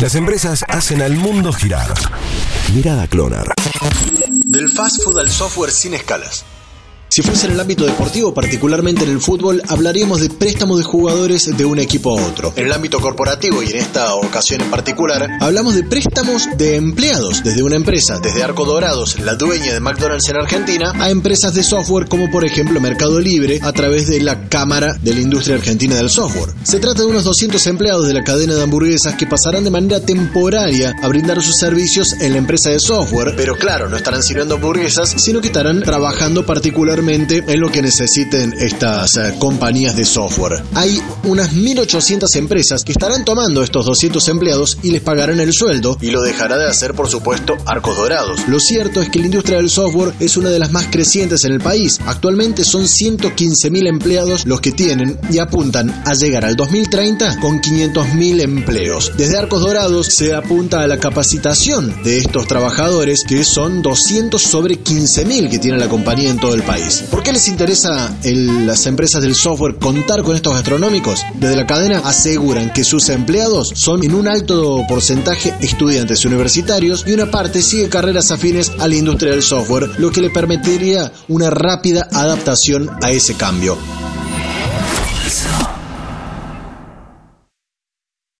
Las empresas hacen al mundo girar. Mirada Clonar. Del fast food al software sin escalas. Si fuese en el ámbito deportivo, particularmente en el fútbol, hablaríamos de préstamo de jugadores de un equipo a otro. En el ámbito corporativo y en esta ocasión en particular, hablamos de préstamos de empleados desde una empresa, desde Arco Dorados, la dueña de McDonald's en Argentina, a empresas de software como por ejemplo Mercado Libre a través de la Cámara de la Industria Argentina del Software. Se trata de unos 200 empleados de la cadena de hamburguesas que pasarán de manera temporaria a brindar sus servicios en la empresa de software, pero claro, no estarán sirviendo hamburguesas, sino que estarán trabajando particularmente en lo que necesiten estas eh, compañías de software. Hay unas 1.800 empresas que estarán tomando estos 200 empleados y les pagarán el sueldo y lo dejará de hacer, por supuesto, Arcos Dorados. Lo cierto es que la industria del software es una de las más crecientes en el país. Actualmente son 115.000 empleados los que tienen y apuntan a llegar al 2030 con 500.000 empleos. Desde Arcos Dorados se apunta a la capacitación de estos trabajadores que son 200 sobre 15.000 que tiene la compañía en todo el país. ¿Por qué les interesa las empresas del software contar con estos gastronómicos? Desde la cadena aseguran que sus empleados son en un alto porcentaje estudiantes universitarios y una parte sigue carreras afines a la industria del software, lo que le permitiría una rápida adaptación a ese cambio.